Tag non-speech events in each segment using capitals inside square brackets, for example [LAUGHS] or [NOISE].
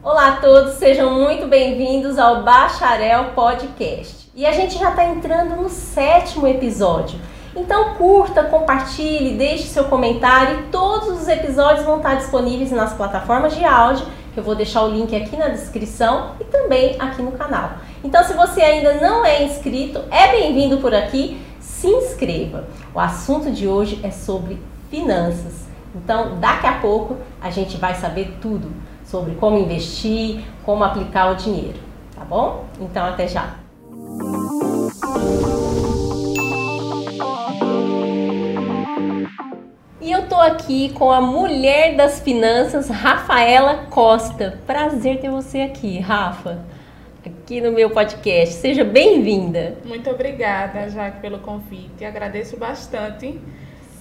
Olá a todos, sejam muito bem-vindos ao Bacharel Podcast. E a gente já está entrando no sétimo episódio. Então curta, compartilhe, deixe seu comentário. Todos os episódios vão estar disponíveis nas plataformas de áudio, eu vou deixar o link aqui na descrição e também aqui no canal. Então se você ainda não é inscrito, é bem-vindo por aqui, se inscreva. O assunto de hoje é sobre finanças. Então, daqui a pouco a gente vai saber tudo sobre como investir, como aplicar o dinheiro, tá bom? Então, até já. E eu tô aqui com a mulher das finanças, Rafaela Costa. Prazer ter você aqui, Rafa, aqui no meu podcast. Seja bem-vinda. Muito obrigada, Jaque, pelo convite. Agradeço bastante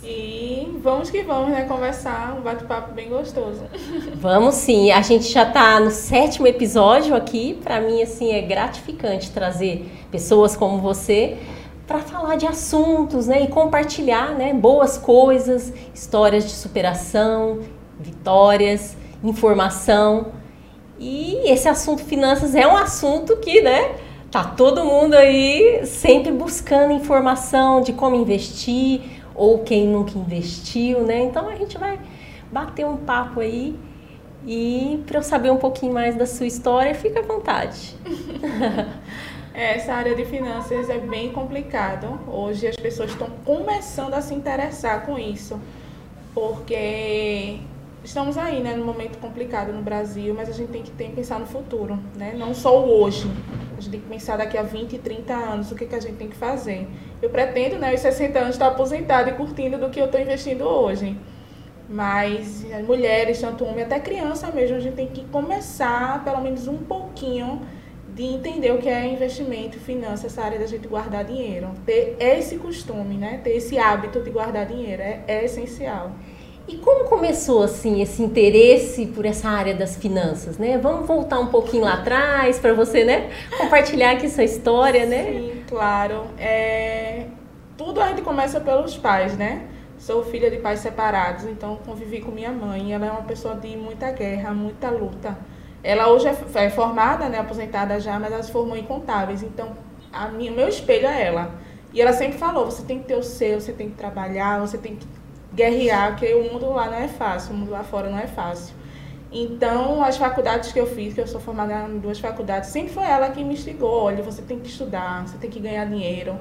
e vamos que vamos, né? Conversar, um bate-papo bem gostoso. [LAUGHS] Vamos sim. A gente já está no sétimo episódio aqui. Para mim, assim, é gratificante trazer pessoas como você para falar de assuntos, né? E compartilhar, né? Boas coisas, histórias de superação, vitórias, informação. E esse assunto finanças é um assunto que, né? Tá todo mundo aí sempre buscando informação de como investir ou quem nunca investiu, né? Então a gente vai bater um papo aí e para eu saber um pouquinho mais da sua história, fica à vontade. [LAUGHS] Essa área de finanças é bem complicado. Hoje as pessoas estão começando a se interessar com isso, porque estamos aí, né, num momento complicado no Brasil, mas a gente tem que, tem que pensar no futuro, né? Não só o hoje. A gente tem que pensar daqui a 20, 30 anos o que, que a gente tem que fazer. Eu pretendo, né, aos 60 anos, estar aposentada e curtindo do que eu estou investindo hoje. Mas as mulheres, tanto homem até criança mesmo, a gente tem que começar, pelo menos um pouquinho, de entender o que é investimento, finanças, essa área da gente guardar dinheiro. Ter esse costume, né? Ter esse hábito de guardar dinheiro é, é essencial. E como começou assim esse interesse por essa área das finanças, né? Vamos voltar um pouquinho lá atrás para você, né, compartilhar aqui sua história, né? Sim, claro. É... Tudo a gente começa pelos pais, né? Sou filha de pais separados, então convivi com minha mãe. Ela é uma pessoa de muita guerra, muita luta. Ela hoje é, é formada, né, aposentada já, mas ela se formou em contábeis. Então, a minha, meu espelho é ela. E ela sempre falou: você tem que ter o seu, você tem que trabalhar, você tem que guerrear, porque o mundo lá não é fácil, o mundo lá fora não é fácil. Então, as faculdades que eu fiz, que eu sou formada em duas faculdades, sempre foi ela que me instigou. Olha, você tem que estudar, você tem que ganhar dinheiro,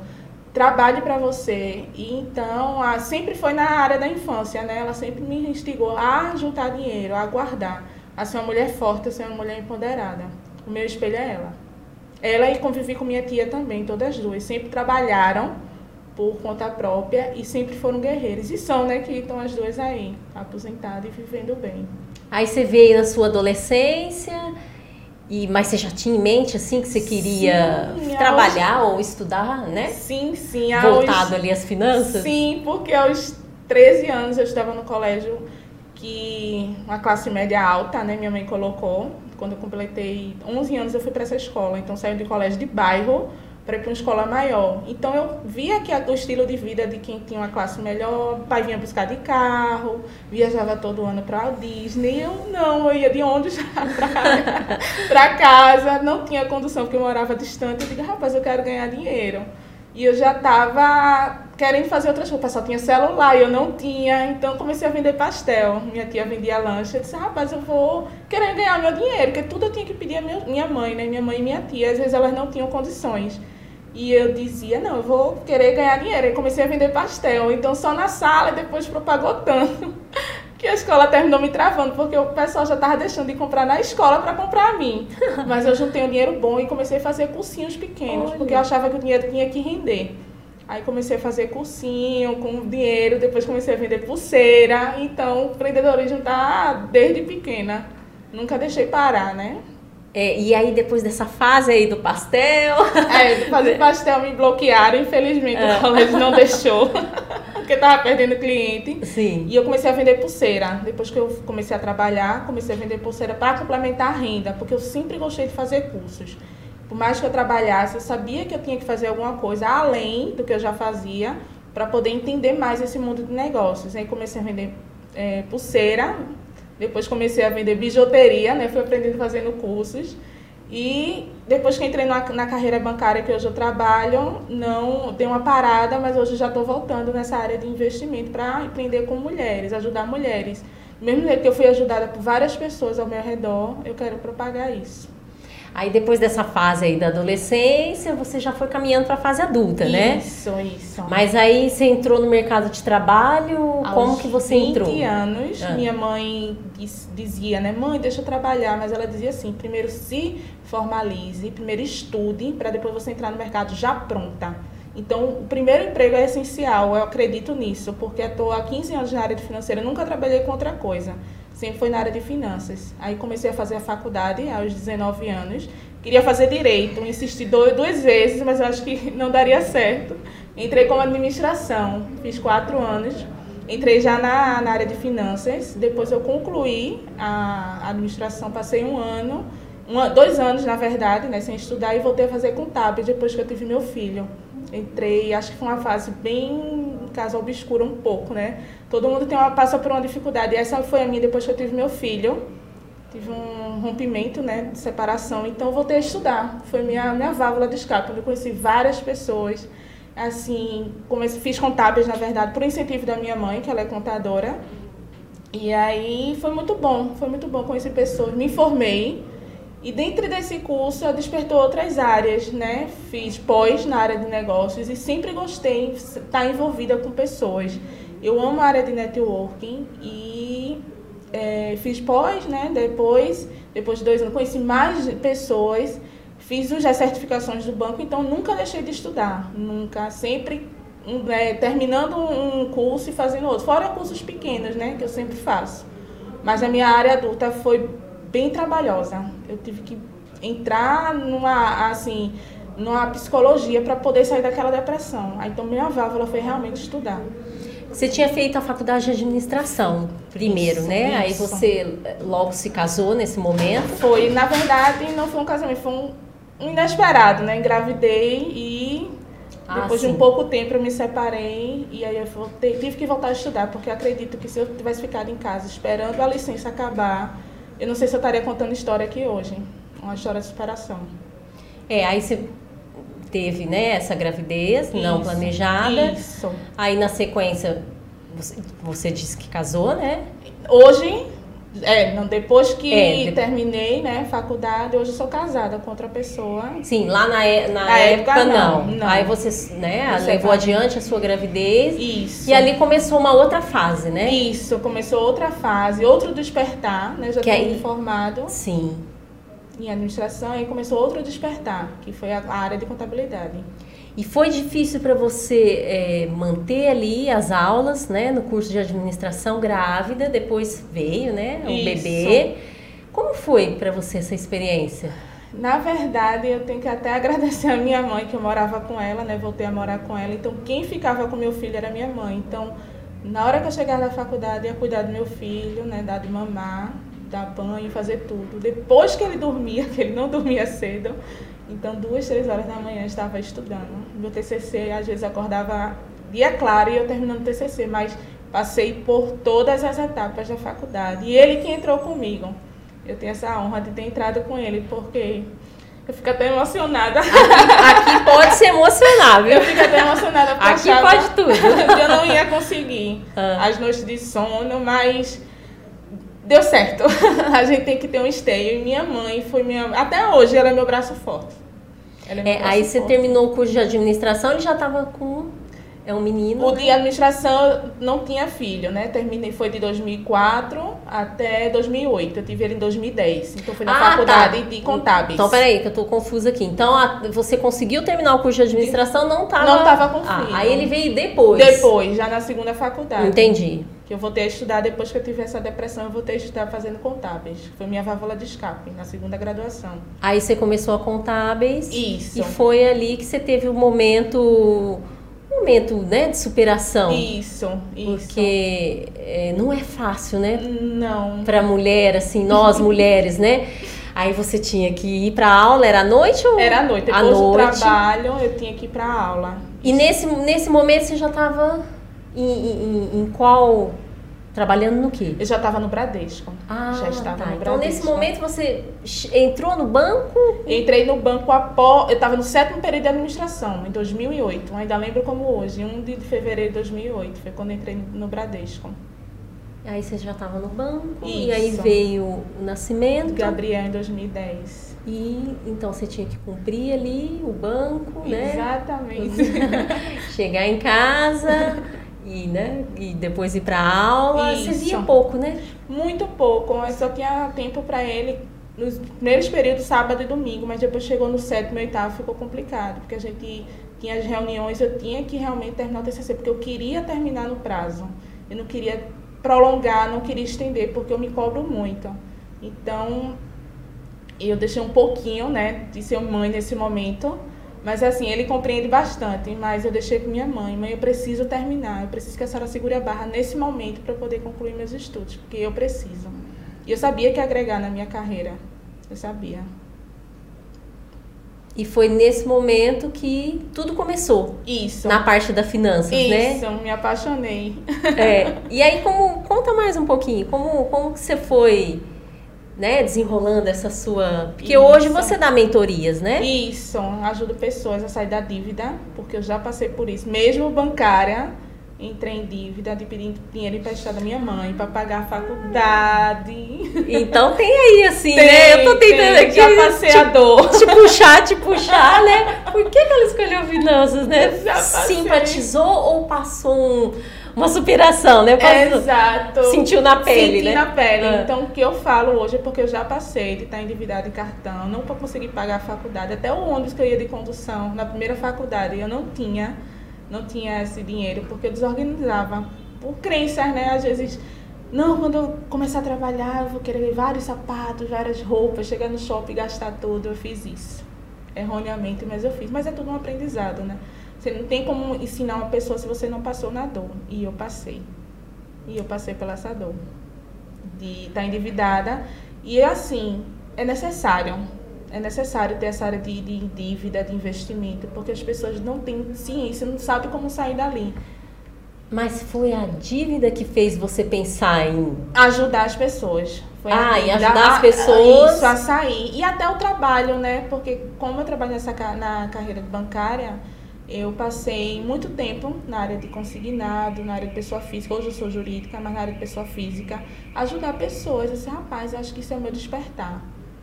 trabalhe para você. E então, a, sempre foi na área da infância, né? Ela sempre me instigou a juntar dinheiro, a guardar, a ser uma mulher forte, a ser uma mulher empoderada. O meu espelho é ela. Ela e convivi com minha tia também, todas as duas. Sempre trabalharam por conta própria e sempre foram guerreiros. E são, né, que estão as duas aí, aposentadas e vivendo bem. Aí você veio na sua adolescência, e mas você já tinha em mente assim que você queria sim, trabalhar aos... ou estudar, né? Sim, sim. Voltado aos... ali às finanças? Sim, porque aos 13 anos eu estava no colégio que uma classe média alta, né, minha mãe colocou. Quando eu completei 11 anos eu fui para essa escola, então saí de colégio de bairro para ir para uma escola maior. Então eu via que o estilo de vida de quem tinha uma classe melhor, pai vinha buscar de carro, viajava todo ano para a Disney. Eu não, eu ia de ônibus [LAUGHS] para casa, não tinha condução porque eu morava distante. Eu digo, rapaz, eu quero ganhar dinheiro. E eu já estava querendo fazer outras coisas. Só tinha celular e eu não tinha. Então comecei a vender pastel. Minha tia vendia lanche. Eu disse, rapaz, eu vou querendo ganhar meu dinheiro. Porque tudo eu tinha que pedir a minha mãe, né? Minha mãe e minha tia. Às vezes elas não tinham condições. E eu dizia, não, eu vou querer ganhar dinheiro. E comecei a vender pastel. Então, só na sala e depois propagou tanto [LAUGHS] que a escola terminou me travando, porque o pessoal já estava deixando de comprar na escola para comprar a mim. [LAUGHS] Mas eu juntei um dinheiro bom e comecei a fazer cursinhos pequenos, Olha. porque eu achava que o dinheiro tinha que render. Aí comecei a fazer cursinho com dinheiro, depois comecei a vender pulseira. Então, o empreendedorismo tá desde pequena. Nunca deixei parar, né? É, e aí, depois dessa fase aí do pastel. É, fazer pastel me bloquearam, infelizmente é. o colégio não deixou, [LAUGHS] porque tava perdendo cliente. Sim. E eu comecei a vender pulseira. Depois que eu comecei a trabalhar, comecei a vender pulseira para complementar a renda, porque eu sempre gostei de fazer cursos. Por mais que eu trabalhasse, eu sabia que eu tinha que fazer alguma coisa além do que eu já fazia, para poder entender mais esse mundo de negócios. Aí comecei a vender é, pulseira Depois comecei a vender bijuteria, né? Fui aprendendo fazendo cursos. E depois que entrei na, na carreira bancária que hoje eu trabalho, não dei uma parada, mas hoje já estou voltando nessa área de investimento para empreender com mulheres, ajudar mulheres. Mesmo que eu fui ajudada por várias pessoas ao meu redor, eu quero propagar isso. Aí depois dessa fase aí da adolescência, você já foi caminhando para a fase adulta, isso, né? Isso, isso. Mas aí você entrou no mercado de trabalho, Aos como que você 20 entrou? 20 anos, ah. minha mãe dizia, né, mãe, deixa eu trabalhar, mas ela dizia assim, primeiro se formalize, primeiro estude, para depois você entrar no mercado já pronta. Então, o primeiro emprego é essencial, eu acredito nisso, porque estou há 15 anos na área de financeira, nunca trabalhei com outra coisa sempre foi na área de finanças. Aí comecei a fazer a faculdade aos 19 anos. Queria fazer direito, insisti duas vezes, mas eu acho que [LAUGHS] não daria certo. Entrei como administração, fiz quatro anos. Entrei já na, na área de finanças. Depois eu concluí a administração, passei um ano, um, dois anos na verdade, né, sem estudar, e voltei a fazer contábil depois que eu tive meu filho. Entrei, acho que foi uma fase bem, caso obscura um pouco, né? Todo mundo tem uma, passa por uma dificuldade. E essa foi a minha depois que eu tive meu filho. Tive um rompimento, né, de separação. Então, voltei a estudar. Foi minha, minha válvula de escape. Eu conheci várias pessoas. Assim, comecei, fiz contábeis, na verdade, por incentivo da minha mãe, que ela é contadora. E aí foi muito bom, foi muito bom conhecer pessoas. Me formei. E dentro desse curso eu despertou outras áreas, né? Fiz pós na área de negócios e sempre gostei de estar envolvida com pessoas. Eu amo a área de networking e é, fiz pós, né? Depois, depois de dois anos, conheci mais pessoas, fiz as certificações do banco, então nunca deixei de estudar, nunca, sempre é, terminando um curso e fazendo outro, fora cursos pequenos, né? Que eu sempre faço. Mas a minha área adulta foi bem trabalhosa. Eu tive que entrar numa, assim, numa psicologia para poder sair daquela depressão. Então minha válvula foi realmente estudar. Você tinha feito a faculdade de administração primeiro, isso, né? Isso. Aí você eh, logo se casou nesse momento? Foi, na verdade, não foi um casamento, foi um, inesperado, né? Engravidei e ah, depois sim. de um pouco tempo eu me separei e aí eu voltei, tive que voltar a estudar, porque acredito que se eu tivesse ficado em casa esperando a licença acabar, eu não sei se eu estaria contando história aqui hoje. Uma história de superação. É, aí você teve né, essa gravidez isso, não planejada. Isso. Aí na sequência você, você disse que casou, né? Hoje, é, não, depois que é, terminei, né, faculdade, hoje sou casada com outra pessoa. Sim, lá na, na, na época, época não. não. Aí você, né, você levou vai. adiante a sua gravidez. Isso. E ali começou uma outra fase, né? Isso, começou outra fase, outro despertar, né? Já que tinha aí, formado. Sim em administração e começou outro despertar, que foi a área de contabilidade. E foi difícil para você é, manter ali as aulas, né, no curso de administração grávida, depois veio, né, o Isso. bebê. Como foi para você essa experiência? Na verdade, eu tenho que até agradecer a minha mãe, que eu morava com ela, né, voltei a morar com ela. Então, quem ficava com meu filho era minha mãe. Então, na hora que eu chegava na faculdade, ia cuidar do meu filho, né, dar de mamar dar banho, fazer tudo. Depois que ele dormia, [LAUGHS] que ele não dormia cedo, então duas, três horas da manhã eu estava estudando. Meu TCC, às vezes acordava dia claro e eu terminando o TCC, mas passei por todas as etapas da faculdade. E ele que entrou comigo. Eu tenho essa honra de ter entrado com ele, porque eu fico até emocionada. Aqui, aqui pode se emocionar, viu? Eu fico até emocionada porque aqui pode tudo. [LAUGHS] eu não ia conseguir ah. as noites de sono, mas deu certo. [LAUGHS] a gente tem que ter um esteio. E minha mãe foi minha. Até hoje ela é meu braço forte. É meu é, braço aí você terminou o curso de administração e já estava com. É um menino. O né? de administração não tinha filho, né? Terminei, foi de 2004 até 2008. Eu tive ele em 2010. Então foi na ah, faculdade tá. de contábeis. Então, peraí, que eu tô confusa aqui. Então, a, você conseguiu terminar o curso de administração, não estava. Não estava com ah. Aí ele veio depois. Depois, já na segunda faculdade. Entendi que eu voltei a estudar depois que eu tive essa depressão, eu voltei a estudar fazendo contábeis. Foi minha válvula de escape na segunda graduação. Aí você começou a contábeis. Isso. E foi ali que você teve o um momento momento, né, de superação. Isso, isso. Porque é, não é fácil, né? Não. Para mulher assim, nós [LAUGHS] mulheres, né? Aí você tinha que ir para aula, era à noite ou Era à noite. Depois à noite. do trabalho, eu tinha que ir para aula. E nesse nesse momento você já estava em, em, em qual Trabalhando no quê? Eu já estava no Bradesco. Ah, já estava tá. no Então, Bradesco. nesse momento, você entrou no banco? Entrei no banco após. Eu estava no sétimo período de administração, em 2008. Ainda lembro como hoje, 1 de fevereiro de 2008. Foi quando entrei no Bradesco. Aí você já estava no banco. E aí Isso. veio o nascimento. Gabriel em 2010. E então você tinha que cumprir ali o banco, né? Exatamente. [LAUGHS] Chegar em casa [LAUGHS] e, né? E depois ir pra aula. Você Isso. via pouco, né? Muito pouco, eu só tinha tempo para ele nos primeiros períodos, sábado e domingo, mas depois chegou no sétimo e oitavo, ficou complicado, porque a gente tinha as reuniões, eu tinha que realmente terminar o TCC, porque eu queria terminar no prazo. Eu não queria prolongar, não queria estender, porque eu me cobro muito. Então, eu deixei um pouquinho, né, de ser mãe nesse momento, mas assim, ele compreende bastante, mas eu deixei com minha mãe, mãe, eu preciso terminar, eu preciso que a senhora segure a barra nesse momento para poder concluir meus estudos, porque eu preciso. E eu sabia que ia agregar na minha carreira, eu sabia. E foi nesse momento que tudo começou. Isso. Na parte da finanças, né? Isso, me apaixonei. É. [LAUGHS] E aí, como conta mais um pouquinho, como, como que você foi, né, desenrolando essa sua. Porque Isso. hoje você dá mentorias, né? Isso, ajudo pessoas a sair da dívida, porque eu já passei por isso. Mesmo bancária, entrei em dívida de pedir dinheiro emprestado à minha mãe para pagar a faculdade. Então tem aí, assim, Tem, né? Eu tô tentando tem, aqui. Já passei a dor. te puxar, te puxar, né? Por que, que ela escolheu finanças, né? [LAUGHS] Simpatizou ou passou um- uma superação, né? Passou- Exato. Sentiu na pele, Senti né? na pele. Ah. Então, o que eu falo hoje é porque eu já passei de estar endividada em cartão, não para conseguir pagar a faculdade. Até o ônibus que eu ia de condução, na primeira faculdade, eu não tinha, não tinha esse dinheiro, porque eu desorganizava. Por crenças, né? Às vezes, não, quando eu começar a trabalhar, eu vou querer vários sapatos, várias roupas, chegar no shopping e gastar tudo. Eu fiz isso. Erroneamente, mas eu fiz. Mas é tudo um aprendizado, né? Você não tem como ensinar uma pessoa se você não passou na dor. E eu passei. E eu passei pela essa dor. De estar endividada. E assim, é necessário. É necessário ter essa área de, de dívida, de investimento, porque as pessoas não têm ciência, não sabem como sair dali. Mas foi a dívida que fez você pensar em. Ajudar as pessoas. Foi a Ah, e dívida ajudar as a- pessoas. Isso, a sair. E até o trabalho, né? Porque como eu trabalho nessa, na carreira bancária, eu passei muito tempo na área de consignado, na área de pessoa física. Hoje eu sou jurídica, mas na área de pessoa física. Ajudar pessoas. Assim, rapaz, acho que isso é o meu despertar.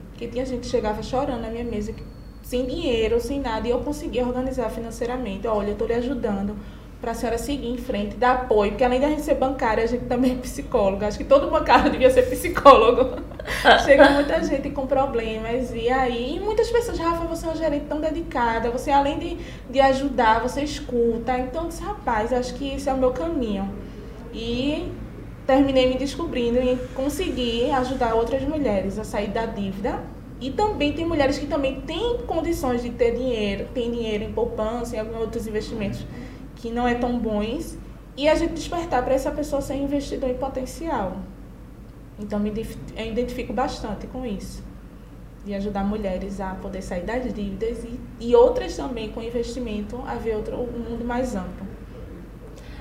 Porque tinha gente que chegava chorando na minha mesa, que- sem dinheiro, sem nada, e eu conseguia organizar financeiramente. Olha, eu estou lhe ajudando para a senhora seguir em frente, dar apoio, porque além da gente ser bancária, a gente também é psicóloga. Acho que todo bancário devia ser psicólogo. [LAUGHS] Chega muita gente com problemas, e aí, e muitas pessoas, Rafa, você é uma gerente tão dedicada, você além de, de ajudar, você escuta. Então, eu disse, rapaz, acho que esse é o meu caminho. E terminei me descobrindo e consegui ajudar outras mulheres a sair da dívida. E também tem mulheres que também têm condições de ter dinheiro, tem dinheiro em poupança, em alguns outros investimentos que não é tão bons, e a gente despertar para essa pessoa ser investidor em potencial. Então me eu identifico bastante com isso. De ajudar mulheres a poder sair das dívidas e, e outras também com investimento a ver outro, um mundo mais amplo.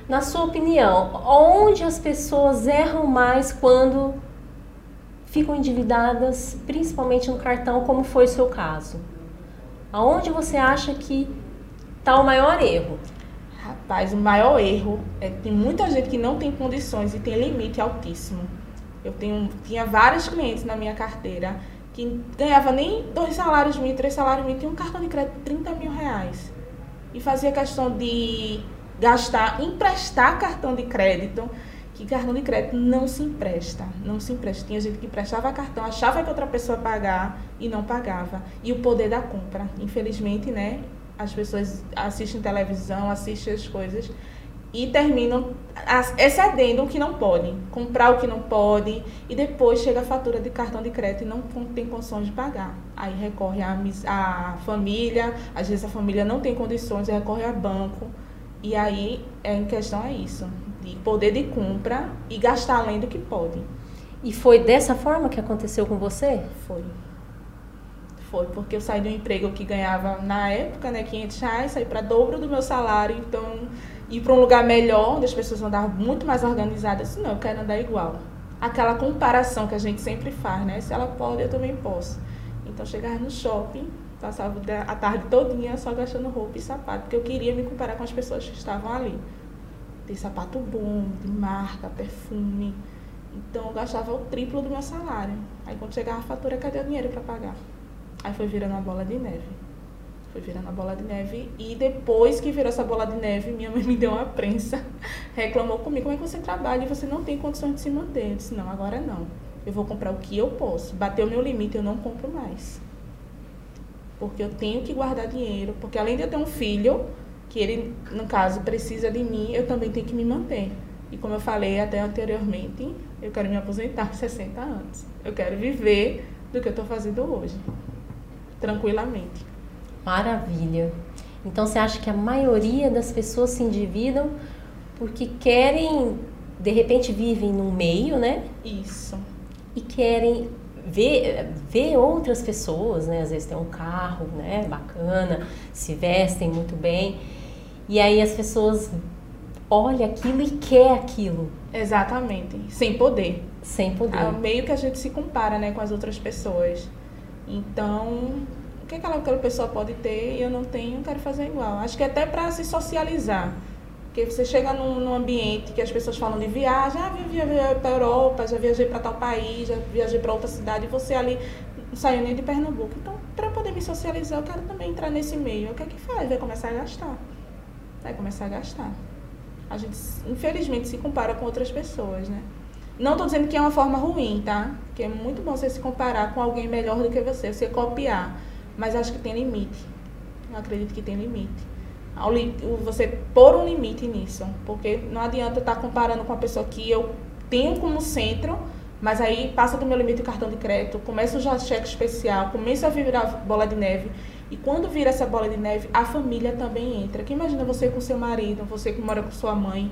Na sua opinião, onde as pessoas erram mais quando ficam endividadas, principalmente no cartão, como foi o seu caso? Aonde você acha que está o maior erro? Rapaz, o maior erro é que tem muita gente que não tem condições e tem limite altíssimo. Eu tenho, tinha vários clientes na minha carteira que ganhava nem dois salários mínimos, três salários mínimos, tinha um cartão de crédito de 30 mil reais. E fazia questão de gastar, emprestar cartão de crédito, que cartão de crédito não se empresta, não se empresta. Tinha gente que emprestava cartão, achava que outra pessoa ia pagar e não pagava. E o poder da compra, infelizmente, né? As pessoas assistem televisão, assistem as coisas e terminam excedendo o que não podem, comprar o que não podem e depois chega a fatura de cartão de crédito e não tem condições de pagar. Aí recorre à à família, às vezes a família não tem condições, recorre a banco e aí é em questão é isso, de poder de compra e gastar além do que pode. E foi dessa forma que aconteceu com você? Foi. Foi, porque eu saí de um emprego que ganhava na época, né, 500 reais, saí para dobro do meu salário, então ir para um lugar melhor, onde as pessoas andavam muito mais organizadas. Não, eu quero andar igual. Aquela comparação que a gente sempre faz, né? Se ela pode, eu também posso. Então, chegava no shopping, passava a tarde todinha só gastando roupa e sapato, porque eu queria me comparar com as pessoas que estavam ali. Tem sapato bom, de marca, perfume. Então, eu gastava o triplo do meu salário. Aí, quando chegava a fatura, cadê o dinheiro para pagar? Aí foi virando uma bola de neve. Foi virando a bola de neve. E depois que virou essa bola de neve, minha mãe me deu uma prensa. [LAUGHS] Reclamou comigo, como é que você trabalha e você não tem condições de se manter? Eu disse, não, agora não. Eu vou comprar o que eu posso. Bateu o meu limite, eu não compro mais. Porque eu tenho que guardar dinheiro. Porque além de eu ter um filho, que ele, no caso, precisa de mim, eu também tenho que me manter. E como eu falei até anteriormente, eu quero me aposentar [LAUGHS] com 60 anos. Eu quero viver do que eu estou fazendo hoje. Tranquilamente. Maravilha. Então você acha que a maioria das pessoas se endividam porque querem, de repente vivem num meio, né? Isso. E querem ver, ver outras pessoas, né? Às vezes tem um carro, né? Bacana, se vestem muito bem. E aí as pessoas olham aquilo e quer aquilo. Exatamente. Sem poder. Sem poder. É o meio que a gente se compara, né, com as outras pessoas. Então, que aquela, aquela pessoa pode ter e eu não tenho, quero fazer igual. Acho que é até para se socializar. Porque você chega num, num, ambiente que as pessoas falam de viagem, ah, viajei para a Europa, já viajei para tal país, já viajei para outra cidade, e você ali não saiu nem de Pernambuco. Então, para poder me socializar, eu quero também entrar nesse meio. O que é que faz? Vai começar a gastar. Vai começar a gastar. A gente, infelizmente, se compara com outras pessoas, né? Não estou dizendo que é uma forma ruim, tá? Que é muito bom você se comparar com alguém melhor do que você, você copiar. Mas acho que tem limite. Eu acredito que tem limite. Você pôr um limite nisso. Porque não adianta estar comparando com a pessoa que eu tenho como centro, mas aí passa do meu limite o cartão de crédito, começa já cheque especial, começa a virar bola de neve. E quando vira essa bola de neve, a família também entra. Que imagina você com seu marido, você que mora com sua mãe,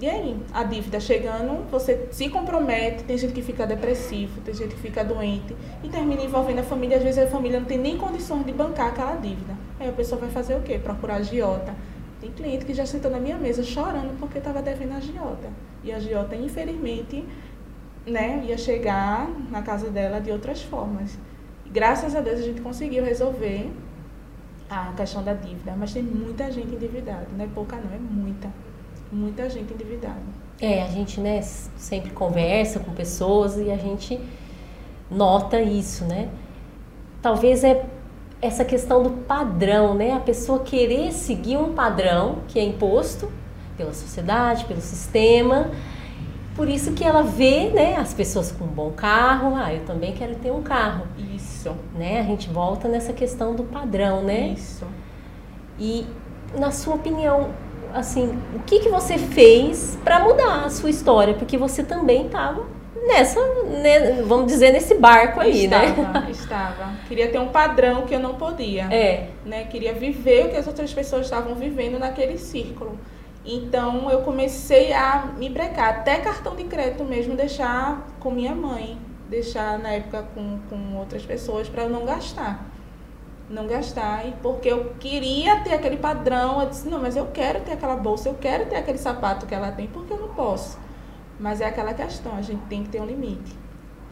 e aí, a dívida chegando, você se compromete, tem gente que fica depressivo, tem gente que fica doente e termina envolvendo a família. Às vezes a família não tem nem condições de bancar aquela dívida. Aí a pessoa vai fazer o quê? Procurar agiota. Tem cliente que já sentou na minha mesa chorando porque estava devendo a agiota. E a agiota, infelizmente, né, ia chegar na casa dela de outras formas. Graças a Deus a gente conseguiu resolver a questão da dívida. Mas tem muita gente endividada. Não é pouca não, é muita muita gente endividada. É, a gente, né, sempre conversa com pessoas e a gente nota isso, né? Talvez é essa questão do padrão, né? A pessoa querer seguir um padrão que é imposto pela sociedade, pelo sistema. Por isso que ela vê, né, as pessoas com um bom carro, ah, eu também quero ter um carro. Isso. Né? A gente volta nessa questão do padrão, né? Isso. E na sua opinião, assim, o que, que você fez para mudar a sua história? Porque você também estava nessa, né, vamos dizer, nesse barco aí, estava, né? [LAUGHS] Estava. Queria ter um padrão que eu não podia. É. Né? Queria viver o que as outras pessoas estavam vivendo naquele círculo. Então eu comecei a me brecar, até cartão de crédito mesmo deixar com minha mãe, deixar na época com, com outras pessoas para eu não gastar não gastar. E porque eu queria ter aquele padrão, eu disse, não, mas eu quero ter aquela bolsa, eu quero ter aquele sapato que ela tem, porque eu não posso. Mas é aquela questão, a gente tem que ter um limite.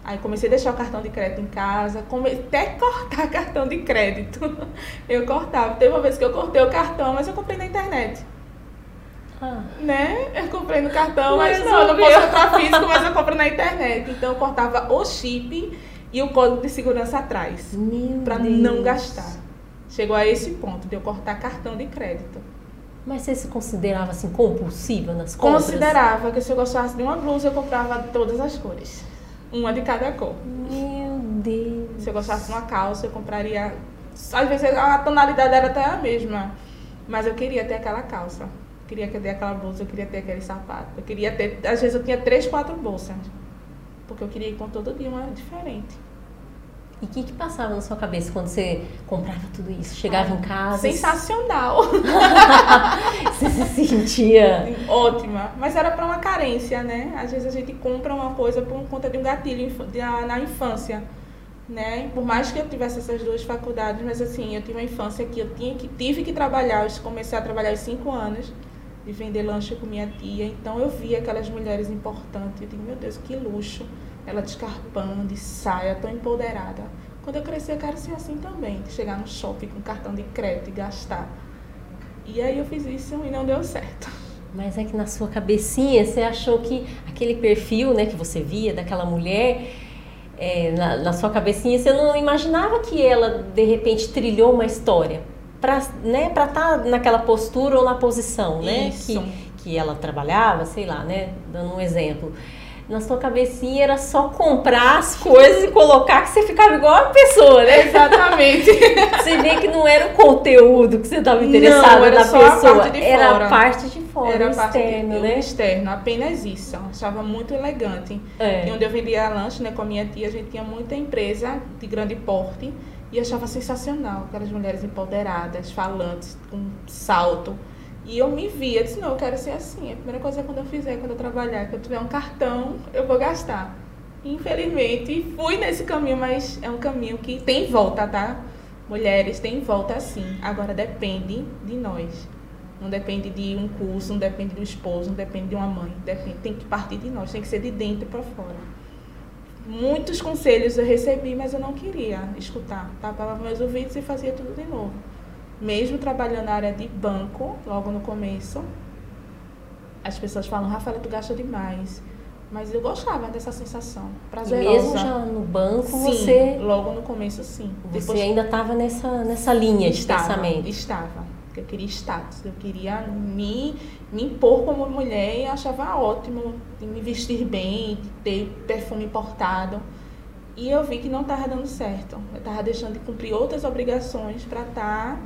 Aí comecei a deixar o cartão de crédito em casa, comecei até cortar [LAUGHS] cartão de crédito. Eu cortava. Teve uma vez que eu cortei o cartão, mas eu comprei na internet. Ah. Né? Eu comprei no cartão, [LAUGHS] mas, mas não, eu não posso comprar físico, mas eu compro na internet. Então eu cortava o chip e o código de segurança atrás. Para não gastar. Chegou a esse ponto de eu cortar cartão de crédito. Mas você se considerava assim compulsiva nas compras? Considerava que se eu gostasse de uma blusa, eu comprava todas as cores. Uma de cada cor. Meu Deus. Se eu gostasse de uma calça, eu compraria. Às vezes a tonalidade era até a mesma. Mas eu queria ter aquela calça. Eu queria ter aquela blusa, eu queria ter aquele sapato. Eu queria ter. Às vezes eu tinha três, quatro bolsas porque eu queria ir com todo dia uma diferente. E o que, que passava na sua cabeça quando você comprava tudo isso? Chegava ah, em casa? Sensacional! [LAUGHS] você se sentia? Ótima. Mas era para uma carência, né? Às vezes a gente compra uma coisa por conta de um gatilho na infância. Né? Por mais que eu tivesse essas duas faculdades, mas assim, eu tive uma infância que eu tinha que, tive que trabalhar, eu comecei a trabalhar aos cinco anos de vender lanche com minha tia. Então eu via aquelas mulheres importantes. Eu digo, meu Deus, que luxo. Ela descarpando, de saia, tão empoderada. Quando eu crescer, eu quero ser assim também. Chegar no shopping com cartão de crédito e gastar. E aí eu fiz isso e não deu certo. Mas é que na sua cabecinha você achou que aquele perfil né, que você via daquela mulher, é, na, na, sua cabecinha você não imaginava que ela de repente trilhou uma história para né, estar tá naquela postura ou na posição né, que, que ela trabalhava, sei lá, né, dando um exemplo na sua cabecinha era só comprar as coisas e colocar que você ficava igual a pessoa, né? Exatamente. [LAUGHS] você vê que não era o conteúdo que você estava interessado não, na pessoa, a era a parte de fora, era o externo, de, né? externo, apenas isso. Eu achava muito elegante. É. E onde eu vendia lanche, né, com a minha tia, a gente tinha muita empresa de grande porte e achava sensacional aquelas mulheres empoderadas, falantes, com salto. E eu me via, disse, não, eu quero ser assim. A primeira coisa é quando eu fizer, quando eu trabalhar, que eu tiver um cartão, eu vou gastar. Infelizmente, fui nesse caminho, mas é um caminho que tem volta, tá? Mulheres, tem volta sim. Agora depende de nós. Não depende de um curso, não depende do esposo, não depende de uma mãe. Depende, tem que partir de nós, tem que ser de dentro para fora. Muitos conselhos eu recebi, mas eu não queria escutar. Tapava meus ouvidos e fazia tudo de novo mesmo trabalhando na área de banco, logo no começo, as pessoas falam, Rafaela, tu gasta demais. Mas eu gostava dessa sensação prazerosa. E mesmo já no banco, sim, você... logo no começo, sim. Você Depois, ainda estava nessa, nessa linha de estava, pensamento. Estava. Eu queria status. Eu queria me, me impor como mulher e achava ótimo me vestir bem, ter perfume importado. E eu vi que não estava dando certo. Eu estava deixando de cumprir outras obrigações para estar... Tá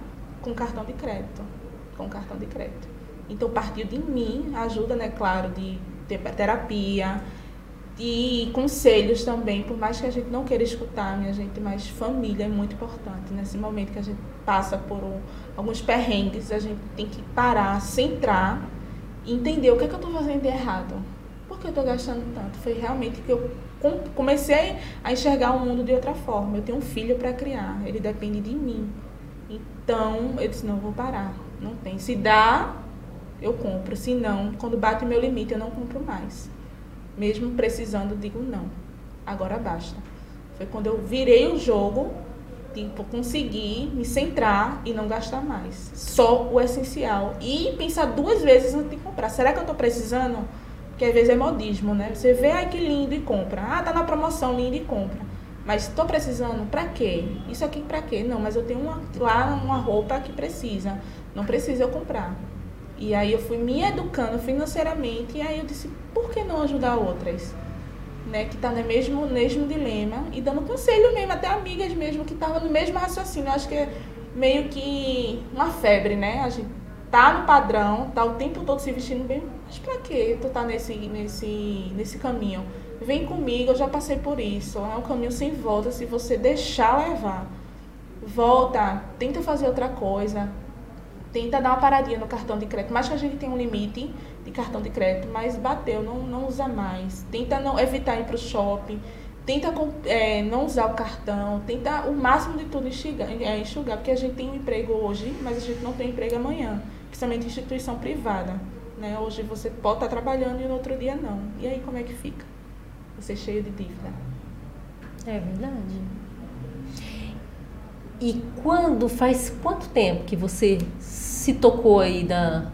com cartão de crédito. Com cartão de crédito. Então, partiu de mim, ajuda, né, claro, de terapia, de conselhos também, por mais que a gente não queira escutar, minha gente, mas família é muito importante. Nesse momento que a gente passa por um, alguns perrengues, a gente tem que parar, centrar e entender o que, é que eu estou fazendo de errado. Por que eu estou gastando tanto? Foi realmente que eu comecei a enxergar o mundo de outra forma. Eu tenho um filho para criar, ele depende de mim. Então, eu disse, não, vou parar. Não tem. Se dá, eu compro. Se não, quando bate meu limite, eu não compro mais. Mesmo precisando, digo não. Agora basta. Foi quando eu virei o jogo, tipo, conseguir me centrar e não gastar mais. Só o essencial. E pensar duas vezes antes de comprar. Será que eu estou precisando? Porque às vezes é modismo, né? Você vê, ai que lindo e compra. Ah, tá na promoção, lindo e compra. Mas estou precisando para quê? Isso aqui para quê? Não, mas eu tenho uma, lá uma roupa que precisa. Não precisa eu comprar. E aí eu fui me educando financeiramente e aí eu disse, por que não ajudar outras? Né, que está no mesmo, mesmo dilema e dando conselho mesmo, até amigas mesmo que estavam no mesmo raciocínio. Eu acho que é meio que uma febre, né? A gente tá no padrão, tá o tempo todo se vestindo bem, mas para que tu tá nesse, nesse, nesse caminho? Vem comigo, eu já passei por isso. É um caminho sem volta se você deixar levar. Volta, tenta fazer outra coisa. Tenta dar uma paradinha no cartão de crédito. Mas que a gente tem um limite de cartão de crédito, mas bateu, não, não usa mais. Tenta não evitar ir para o shopping. Tenta é, não usar o cartão. Tenta o máximo de tudo enxugar, é, enxugar, porque a gente tem um emprego hoje, mas a gente não tem emprego amanhã. Principalmente instituição privada. Né? Hoje você pode estar trabalhando e no outro dia não. E aí como é que fica? você cheio de dívida. É verdade. E quando faz quanto tempo que você se tocou aí da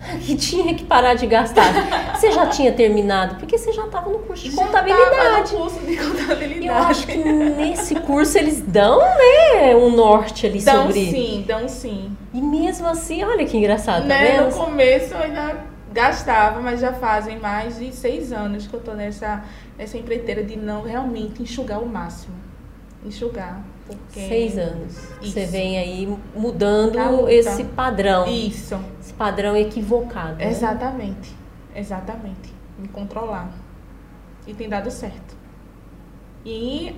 [LAUGHS] que tinha que parar de gastar? [LAUGHS] Você já tinha terminado? Porque você já estava no curso de já contabilidade. No curso de contabilidade. Eu acho que nesse curso eles dão, né, um norte ali dão sobre. Dão sim, dão sim. E mesmo assim, olha que engraçado, tá né? vendo? No começo eu ainda gastava, mas já fazem mais de seis anos que eu estou nessa essa empreiteira de não realmente enxugar o máximo. Enxugar. Porque... Seis anos. Isso. Você vem aí mudando esse padrão. Isso. Esse padrão equivocado. Né? Exatamente. Exatamente. Me controlar. E tem dado certo. E,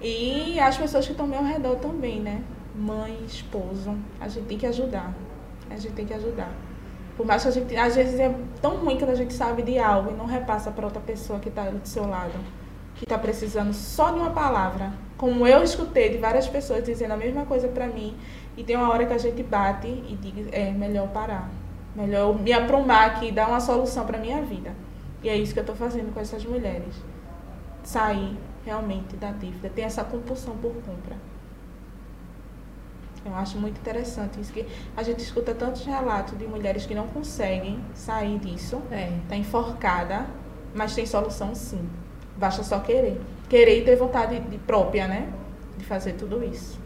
e as pessoas que estão ao meu redor também, né? Mãe, esposo. A gente tem que ajudar. A gente tem que ajudar. Por mais que a gente, às vezes é tão ruim quando a gente sabe de algo e não repassa para outra pessoa que está do seu lado, que está precisando só de uma palavra. Como eu escutei de várias pessoas dizendo a mesma coisa para mim, e tem uma hora que a gente bate e diz, é melhor parar. Melhor me aprumar aqui e dar uma solução para minha vida. E é isso que eu estou fazendo com essas mulheres. Sair realmente da dívida, ter essa compulsão por compra. Eu acho muito interessante isso que a gente escuta tantos relatos de mulheres que não conseguem sair disso, é. tá enforcada, mas tem solução sim. Basta só querer. Querer e ter vontade de, própria, né? De fazer tudo isso.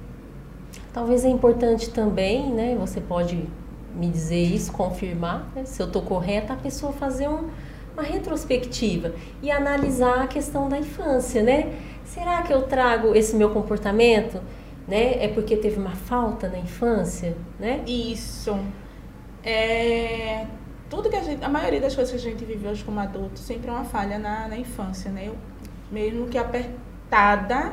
Talvez é importante também, né? Você pode me dizer isso, confirmar, né, se eu estou correta, a pessoa fazer um, uma retrospectiva e analisar a questão da infância, né? Será que eu trago esse meu comportamento, né? É porque teve uma falta na infância, né? Isso. É, tudo que a gente, a maioria das coisas que a gente vive hoje como adulto, sempre é uma falha na, na infância, né? Eu, mesmo que apertada,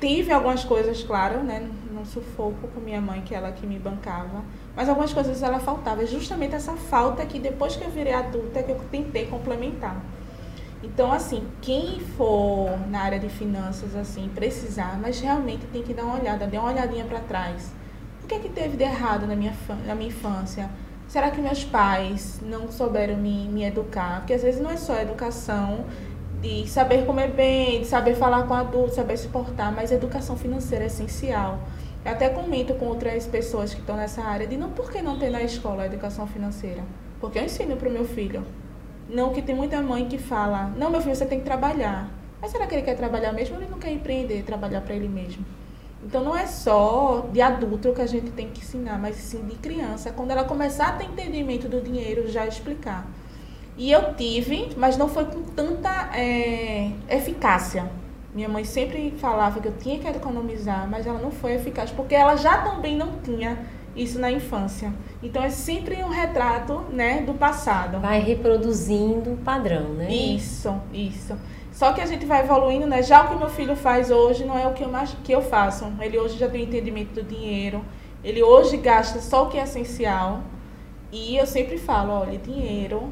tive algumas coisas, claro, né? No sufoco com minha mãe, que é ela que me bancava mas algumas coisas ela faltava. É justamente essa falta que depois que eu virei adulta que eu tentei complementar. Então, assim, quem for na área de finanças, assim, precisar, mas realmente tem que dar uma olhada, dê uma olhadinha para trás. O que é que teve de errado na minha, na minha infância? Será que meus pais não souberam me, me educar? Porque às vezes não é só educação de saber comer bem, de saber falar com adultos, saber se portar, mas educação financeira é essencial. Eu até comento com outras pessoas que estão nessa área de não por que não ter na escola a educação financeira? Porque eu ensino para o meu filho. Não que tem muita mãe que fala, não, meu filho, você tem que trabalhar. Mas será que ele quer trabalhar mesmo ou ele não quer empreender, trabalhar para ele mesmo? Então não é só de adulto que a gente tem que ensinar, mas sim de criança. Quando ela começar a ter entendimento do dinheiro, já explicar. E eu tive, mas não foi com tanta é, eficácia. Minha mãe sempre falava que eu tinha que economizar, mas ela não foi eficaz, porque ela já também não tinha isso na infância. Então é sempre um retrato, né, do passado. Vai reproduzindo o padrão, né? Isso, isso. Só que a gente vai evoluindo, né? Já o que meu filho faz hoje não é o que eu, mais, que eu faço. Ele hoje já tem entendimento do dinheiro. Ele hoje gasta só o que é essencial. E eu sempre falo, olha, dinheiro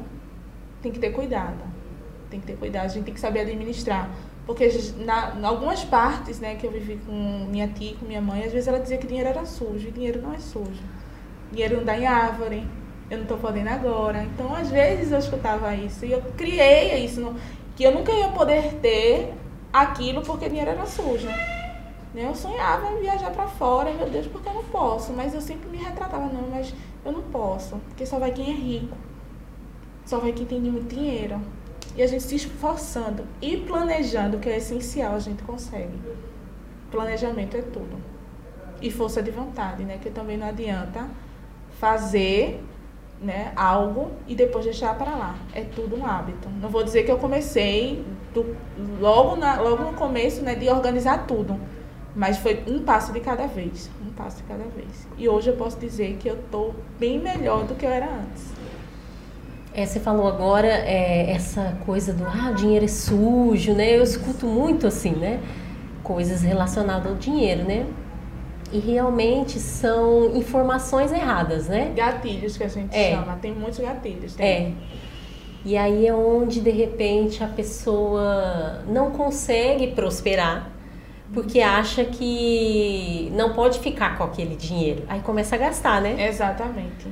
tem que ter cuidado. Tem que ter cuidado, a gente tem que saber administrar. Porque na, algumas partes né, que eu vivi com minha tia, com minha mãe, às vezes ela dizia que dinheiro era sujo. E dinheiro não é sujo. Dinheiro não dá em árvore. Eu não estou podendo agora. Então, às vezes eu escutava isso. E eu criei isso. No, que eu nunca ia poder ter aquilo porque dinheiro era sujo. Né? Eu sonhava em viajar para fora. Meu Deus, porque eu não posso? Mas eu sempre me retratava. Não, mas eu não posso. Porque só vai quem é rico. Só vai quem tem muito dinheiro. E a gente se esforçando e planejando, que é essencial, a gente consegue. Planejamento é tudo. E força de vontade, né? Que também não adianta fazer né, algo e depois deixar para lá. É tudo um hábito. Não vou dizer que eu comecei do, logo, na, logo no começo né, de organizar tudo. Mas foi um passo de cada vez. Um passo de cada vez. E hoje eu posso dizer que eu estou bem melhor do que eu era antes. É, você falou agora é, essa coisa do ah, dinheiro é sujo, né? Eu escuto muito assim, né? Coisas relacionadas ao dinheiro, né? E realmente são informações erradas, né? Gatilhos que a gente é. chama, tem muitos gatilhos. Tem. É. E aí é onde de repente a pessoa não consegue prosperar porque acha que não pode ficar com aquele dinheiro. Aí começa a gastar, né? Exatamente.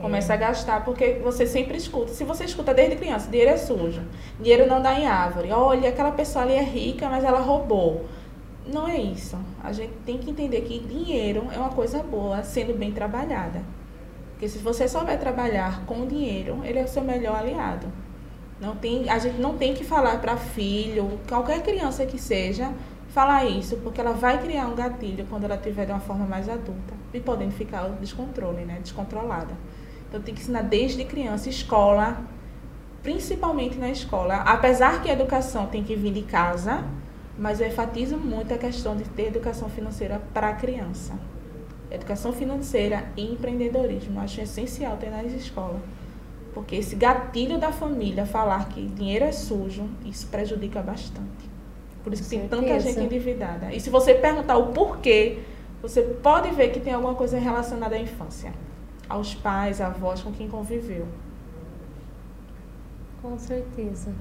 Começa a gastar, porque você sempre escuta. Se você escuta desde criança, dinheiro é sujo, dinheiro não dá em árvore. Olha, aquela pessoa ali é rica, mas ela roubou. Não é isso. A gente tem que entender que dinheiro é uma coisa boa, sendo bem trabalhada. Porque se você souber trabalhar com dinheiro, ele é o seu melhor aliado. Não tem, a gente não tem que falar para filho, qualquer criança que seja, falar isso, porque ela vai criar um gatilho quando ela tiver de uma forma mais adulta e podendo ficar descontrole, né, descontrolada. Então tem que ensinar desde criança, escola, principalmente na escola. Apesar que a educação tem que vir de casa, mas eu enfatizo muito a questão de ter educação financeira para a criança. Educação financeira e empreendedorismo. Acho essencial ter nas escolas. Porque esse gatilho da família falar que dinheiro é sujo, isso prejudica bastante. Por isso que tem tanta gente endividada. E se você perguntar o porquê, você pode ver que tem alguma coisa relacionada à infância aos pais, avós com quem conviveu. Com certeza.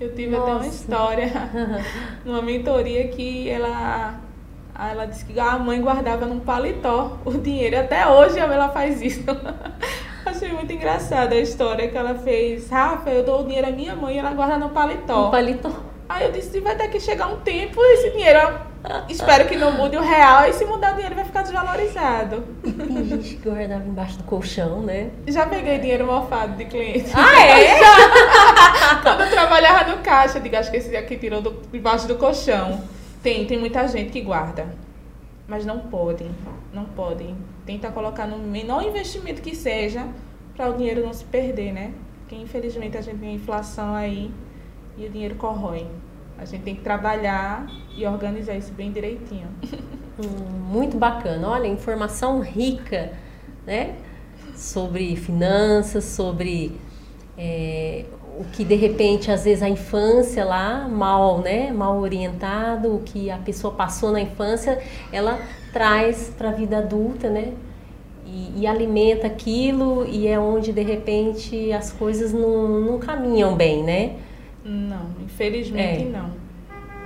Eu tive Nossa. até uma história [LAUGHS] numa mentoria que ela ela disse que a mãe guardava num paletó o dinheiro. Até hoje ela faz isso. [LAUGHS] achei muito engraçada a história que ela fez. Rafa, eu dou o dinheiro à minha mãe e ela guarda no paletó. Um paletó. Aí eu disse, vai ter que chegar um tempo, esse dinheiro, espero que não mude o real, e se mudar o dinheiro vai ficar desvalorizado. Tem gente que guardava embaixo do colchão, né? Já peguei dinheiro mofado de cliente. Ah, é? [LAUGHS] Quando eu trabalhava no caixa, digo, acho que esse aqui tirou do, debaixo do colchão. Tem, tem muita gente que guarda. Mas não pode, não pode. Tenta colocar no menor investimento que seja, para o dinheiro não se perder, né? Porque infelizmente a gente tem inflação aí e o dinheiro corrói. A gente tem que trabalhar e organizar isso bem direitinho. [LAUGHS] Hum, muito bacana. Olha, informação rica, né? Sobre finanças, sobre é, o que de repente às vezes a infância lá mal, né, mal orientado, o que a pessoa passou na infância, ela traz para a vida adulta, né? E, e, alimenta aquilo e é onde de repente as coisas não, não caminham bem, né? Não, infelizmente é. não.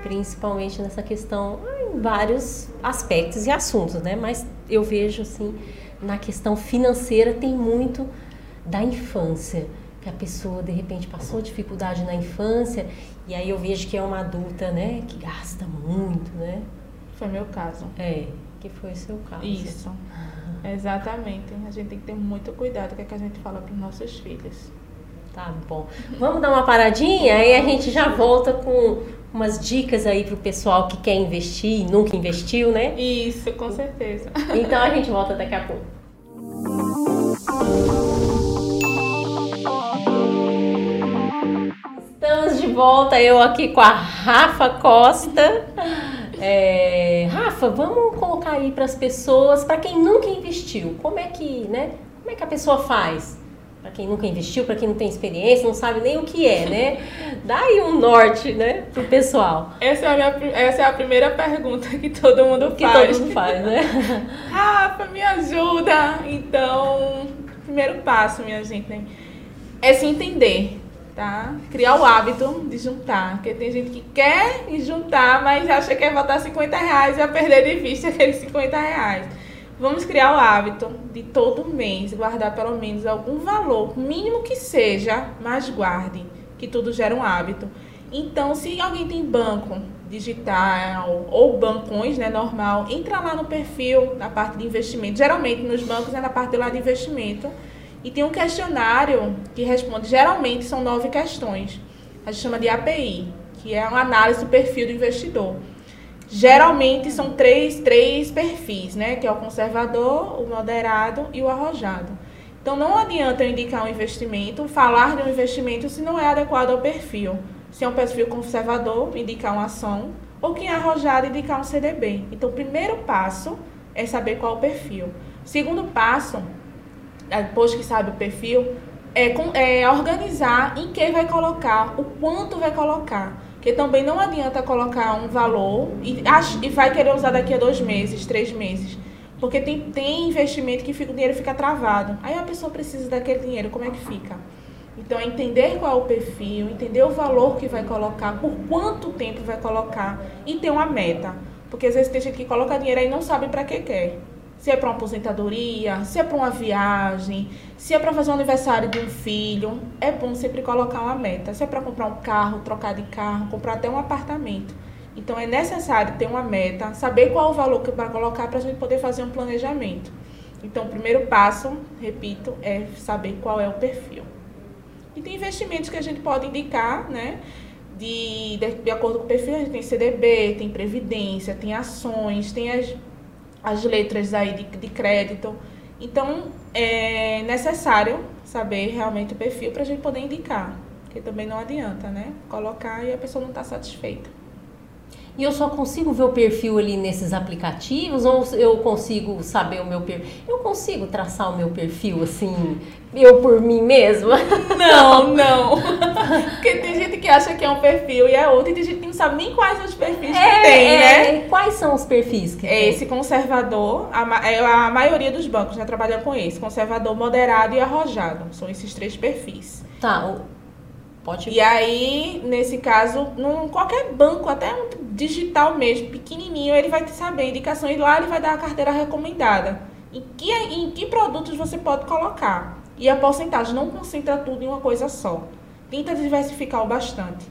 Principalmente nessa questão, em vários aspectos e assuntos, né? Mas eu vejo assim, na questão financeira tem muito da infância que a pessoa de repente passou dificuldade na infância e aí eu vejo que é uma adulta, né, que gasta muito, né? Foi meu caso. É, que foi o seu caso. Isso. Exatamente. A gente tem que ter muito cuidado com o que a gente fala para os nossos filhos. Tá bom. Vamos dar uma paradinha aí a gente já volta com umas dicas aí pro pessoal que quer investir e nunca investiu, né? Isso, com certeza. Então a gente volta daqui a pouco. Estamos de volta, eu aqui com a Rafa Costa. É, Rafa, vamos colocar aí para as pessoas, para quem nunca investiu, como é que, né? Como é que a pessoa faz? Para quem nunca investiu, para quem não tem experiência, não sabe nem o que é, né? [LAUGHS] Dá aí um norte, né, pro pessoal. Essa é a, minha, essa é a primeira pergunta que todo mundo que faz. Que todo mundo faz, né? [LAUGHS] Rafa, me ajuda! Então, primeiro passo, minha gente, né? é se entender, tá? Criar o hábito de juntar. Porque tem gente que quer juntar, mas acha que é botar 50 reais e vai perder de vista aqueles 50 reais. Vamos criar o hábito de todo mês guardar pelo menos algum valor, mínimo que seja, mas guarde, que tudo gera um hábito. Então, se alguém tem banco digital ou bancões, né, normal, entra lá no perfil, na parte de investimento. Geralmente nos bancos é na parte lá de investimento. E tem um questionário que responde, geralmente são nove questões. A gente chama de API, que é uma análise do perfil do investidor. Geralmente são três, três perfis, né? Que é o conservador, o moderado e o arrojado. Então não adianta eu indicar um investimento, falar de um investimento se não é adequado ao perfil. Se é um perfil conservador, indicar uma ação, ou quem é arrojado, indicar um CDB. Então o primeiro passo é saber qual o perfil. Segundo passo, depois que sabe o perfil, é, é organizar em que vai colocar, o quanto vai colocar. Porque também não adianta colocar um valor e, e vai querer usar daqui a dois meses, três meses. Porque tem, tem investimento que fica, o dinheiro fica travado. Aí a pessoa precisa daquele dinheiro, como é que fica? Então, é entender qual é o perfil, entender o valor que vai colocar, por quanto tempo vai colocar e ter uma meta. Porque às vezes tem gente que coloca dinheiro e não sabe para que quer se é para uma aposentadoria, se é para uma viagem, se é para fazer o aniversário de um filho, é bom sempre colocar uma meta. Se é para comprar um carro, trocar de carro, comprar até um apartamento. Então é necessário ter uma meta, saber qual é o valor que vai colocar para a gente poder fazer um planejamento. Então o primeiro passo, repito, é saber qual é o perfil. E tem investimentos que a gente pode indicar, né? De, de, de acordo com o perfil, a gente tem CDB, tem Previdência, tem ações, tem as as letras aí de, de crédito. Então, é necessário saber realmente o perfil para a gente poder indicar. Porque também não adianta, né? Colocar e a pessoa não está satisfeita. E eu só consigo ver o perfil ali nesses aplicativos ou eu consigo saber o meu perfil? Eu consigo traçar o meu perfil assim, eu por mim mesma? [LAUGHS] Não, não. Porque tem gente que acha que é um perfil e é outro, e tem gente que não sabe nem quais os perfis é, que tem, é, né? Quais são os perfis que é? Esse conservador, a, é a maioria dos bancos já trabalham com esse, conservador, moderado e arrojado. São esses três perfis. Tá, Pode... E aí, nesse caso, num, qualquer banco, até um digital mesmo, pequenininho, ele vai te saber indicação e lá ele vai dar a carteira recomendada. Em que, em que produtos você pode colocar. E a porcentagem não concentra tudo em uma coisa só. Tenta diversificar o bastante.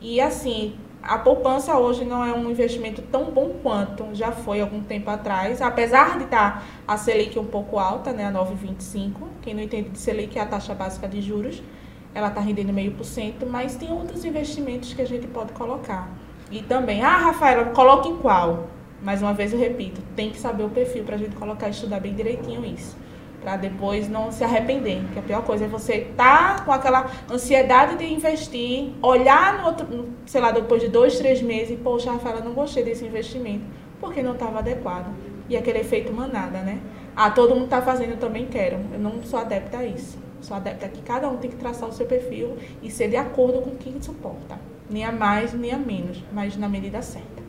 E assim, a poupança hoje não é um investimento tão bom quanto já foi algum tempo atrás, apesar de estar a Selic um pouco alta, né, a 9,25. Quem não entende de Selic é a taxa básica de juros, ela está rendendo meio por cento, mas tem outros investimentos que a gente pode colocar. E também, ah, Rafaela, coloque em qual? Mais uma vez eu repito, tem que saber o perfil para a gente colocar e estudar bem direitinho isso para depois não se arrepender. Que a pior coisa é você estar tá com aquela ansiedade de investir, olhar no outro, sei lá, depois de dois, três meses, e, poxa, Rafaela, não gostei desse investimento, porque não estava adequado. E aquele efeito manada, né? Ah, todo mundo está fazendo, eu também quero. Eu não sou adepta a isso. Sou adepta que cada um tem que traçar o seu perfil e ser de acordo com o que suporta. Nem a mais, nem a menos, mas na medida certa.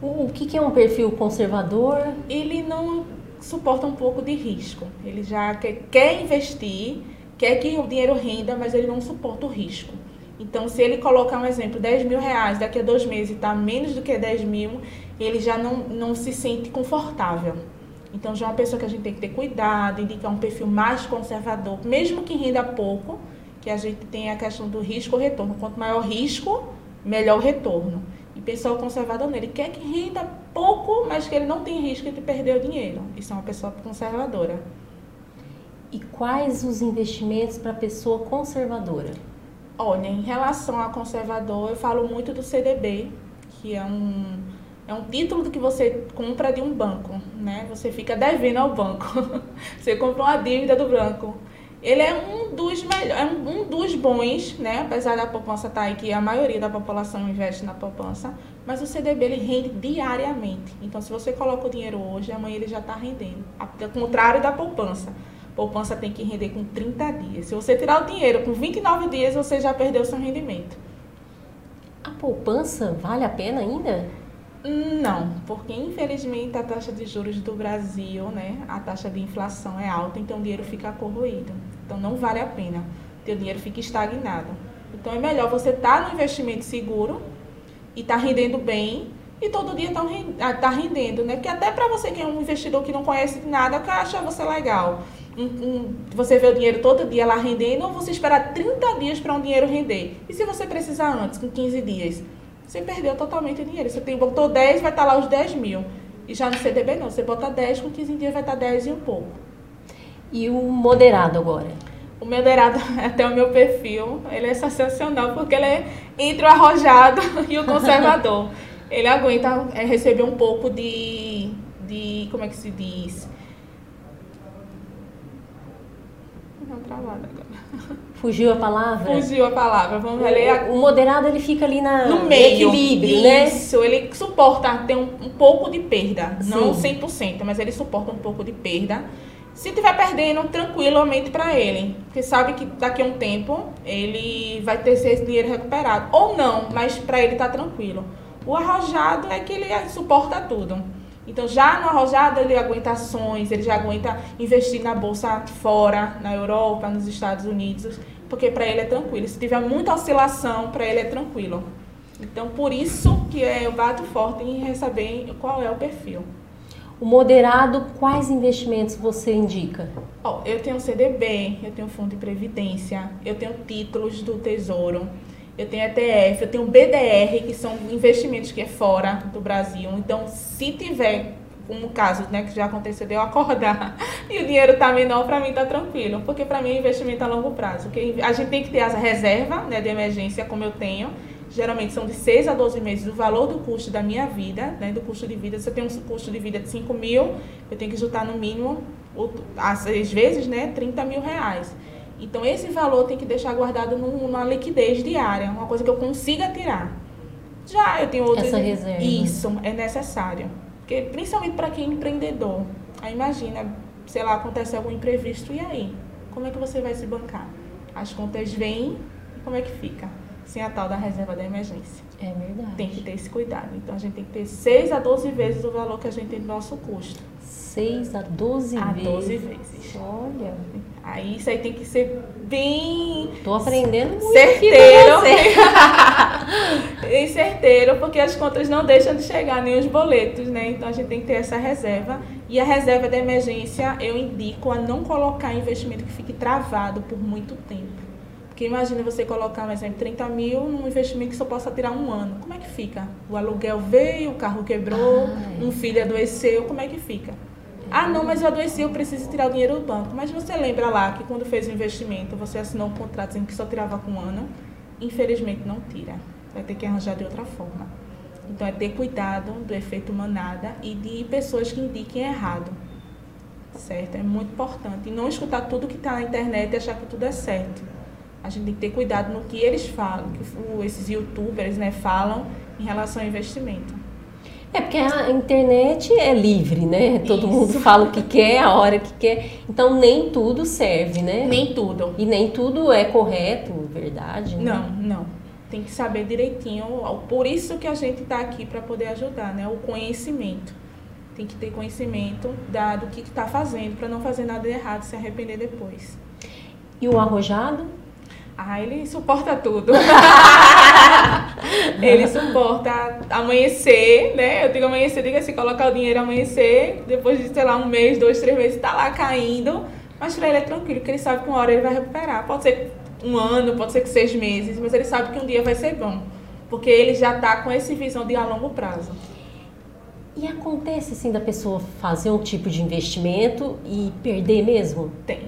O que é um perfil conservador? Ele não suporta um pouco de risco. Ele já quer, quer investir, quer que o dinheiro renda, mas ele não suporta o risco. Então, se ele colocar um exemplo, 10 mil reais, daqui a dois meses está menos do que 10 mil, ele já não, não se sente confortável. Então, já é uma pessoa que a gente tem que ter cuidado, indicar um perfil mais conservador, mesmo que renda pouco, que a gente tem a questão do risco-retorno. Quanto maior o risco, melhor o retorno. E pessoal conservador nele quer que renda pouco, mas que ele não tem risco de perder o dinheiro. Isso é uma pessoa conservadora. E quais os investimentos para pessoa conservadora? Olha, em relação a conservador, eu falo muito do CDB, que é um, é um título que você compra de um banco, né? Você fica devendo ao banco. [LAUGHS] você compra uma dívida do banco ele é um dos melhores, é um dos bons, né? Apesar da poupança estar tá aí que a maioria da população investe na poupança, mas o CDB ele rende diariamente. Então, se você coloca o dinheiro hoje, amanhã ele já está rendendo. Ao contrário da poupança. poupança tem que render com 30 dias. Se você tirar o dinheiro com 29 dias, você já perdeu seu rendimento. A poupança vale a pena ainda? Não, porque infelizmente a taxa de juros do Brasil, né, a taxa de inflação é alta, então o dinheiro fica corroído. Então não vale a pena. Teu dinheiro fica estagnado. Então é melhor você estar tá no investimento seguro e tá rendendo bem e todo dia está ah, tá rendendo, né? Porque até para você que é um investidor que não conhece nada, acha você legal. Um, um, você vê o dinheiro todo dia lá rendendo, ou você esperar 30 dias para um dinheiro render. E se você precisar antes, com 15 dias? Você perdeu totalmente o dinheiro. Você tem, botou 10, vai estar lá os 10 mil. E já no CDB não, você bota 10, com 15 dias vai estar 10 e um pouco. E o moderado agora? O moderado, [LAUGHS] até o meu perfil, ele é sensacional, porque ele é entre o arrojado [LAUGHS] e o conservador. [LAUGHS] ele aguenta é, receber um pouco de, de, como é que se diz? Não, travada agora. Fugiu a palavra? Fugiu a palavra. Vamos ler. O, o moderado ele fica ali na, no meio. equilíbrio, Isso, né? Isso, ele suporta ter um, um pouco de perda. Sim. Não 100%, mas ele suporta um pouco de perda. Se tiver perdendo, tranquilamente para ele. Porque sabe que daqui a um tempo ele vai ter esse dinheiro recuperado. Ou não, mas para ele tá tranquilo. O arrojado é que ele suporta tudo. Então, já no arrojado, ele aguenta ações, ele já aguenta investir na bolsa fora, na Europa, nos Estados Unidos, porque para ele é tranquilo. Se tiver muita oscilação, para ele é tranquilo. Então, por isso que eu bato forte em saber qual é o perfil. O moderado, quais investimentos você indica? Oh, eu tenho CDB, eu tenho fundo de previdência, eu tenho títulos do Tesouro, eu tenho ETF, eu tenho BDR, que são investimentos que é fora do Brasil. Então, se tiver, como caso né, que já aconteceu de eu acordar [LAUGHS] e o dinheiro está menor, para mim está tranquilo. Porque para mim é investimento a longo prazo. A gente tem que ter as reservas né, de emergência, como eu tenho. Geralmente são de 6 a 12 meses do valor do custo da minha vida, né, do custo de vida. Se eu tenho um custo de vida de 5 mil, eu tenho que juntar no mínimo, às vezes, né, 30 mil reais. Então, esse valor tem que deixar guardado numa liquidez diária, uma coisa que eu consiga tirar. Já eu tenho outras. Essa reserva. Isso é necessário. Porque, principalmente para quem é empreendedor. Aí imagina, sei lá, acontece algum imprevisto, e aí? Como é que você vai se bancar? As contas vêm, como é que fica? Sem a tal da reserva da emergência. É verdade. Tem que ter esse cuidado. Então, a gente tem que ter 6 a 12 vezes o valor que a gente tem do nosso custo. 6 a 12 a vezes. A 12 vezes. Olha. Aí isso aí tem que ser bem. Tô aprendendo muito certeiro. [LAUGHS] e certeiro, porque as contas não deixam de chegar, nem os boletos, né? Então a gente tem que ter essa reserva. E a reserva de emergência eu indico a não colocar investimento que fique travado por muito tempo. Porque imagina você colocar, por exemplo, 30 mil num investimento que só possa tirar um ano. Como é que fica? O aluguel veio, o carro quebrou, Ai. um filho adoeceu, como é que fica? Ah, não, mas eu adoeci, eu preciso tirar o dinheiro do banco. Mas você lembra lá que quando fez o investimento, você assinou um contrato dizendo que só tirava com um ano? Infelizmente não tira. Vai ter que arranjar de outra forma. Então é ter cuidado do efeito manada e de pessoas que indiquem errado. Certo? É muito importante. E não escutar tudo que está na internet e achar que tudo é certo. A gente tem que ter cuidado no que eles falam, que esses youtubers né, falam em relação ao investimento. É porque a internet é livre, né? Todo Isso. mundo fala o que quer, a hora que quer. Então nem tudo serve, né? Nem tudo. E nem tudo é correto, verdade? Né? Não, não. Tem que saber direitinho. Por isso que a gente está aqui para poder ajudar, né? O conhecimento. Tem que ter conhecimento da, do que está fazendo para não fazer nada de errado, se arrepender depois. E o arrojado? Ah, ele suporta tudo. [LAUGHS] ele suporta amanhecer, né? Eu digo amanhecer, diga assim, colocar o dinheiro amanhecer, depois de, sei lá, um mês, dois, três meses, tá lá caindo. Mas pra ele é tranquilo, porque ele sabe que uma hora ele vai recuperar. Pode ser um ano, pode ser que seis meses, mas ele sabe que um dia vai ser bom. Porque ele já tá com essa visão de a longo prazo. E acontece assim da pessoa fazer um tipo de investimento e perder mesmo? Tem.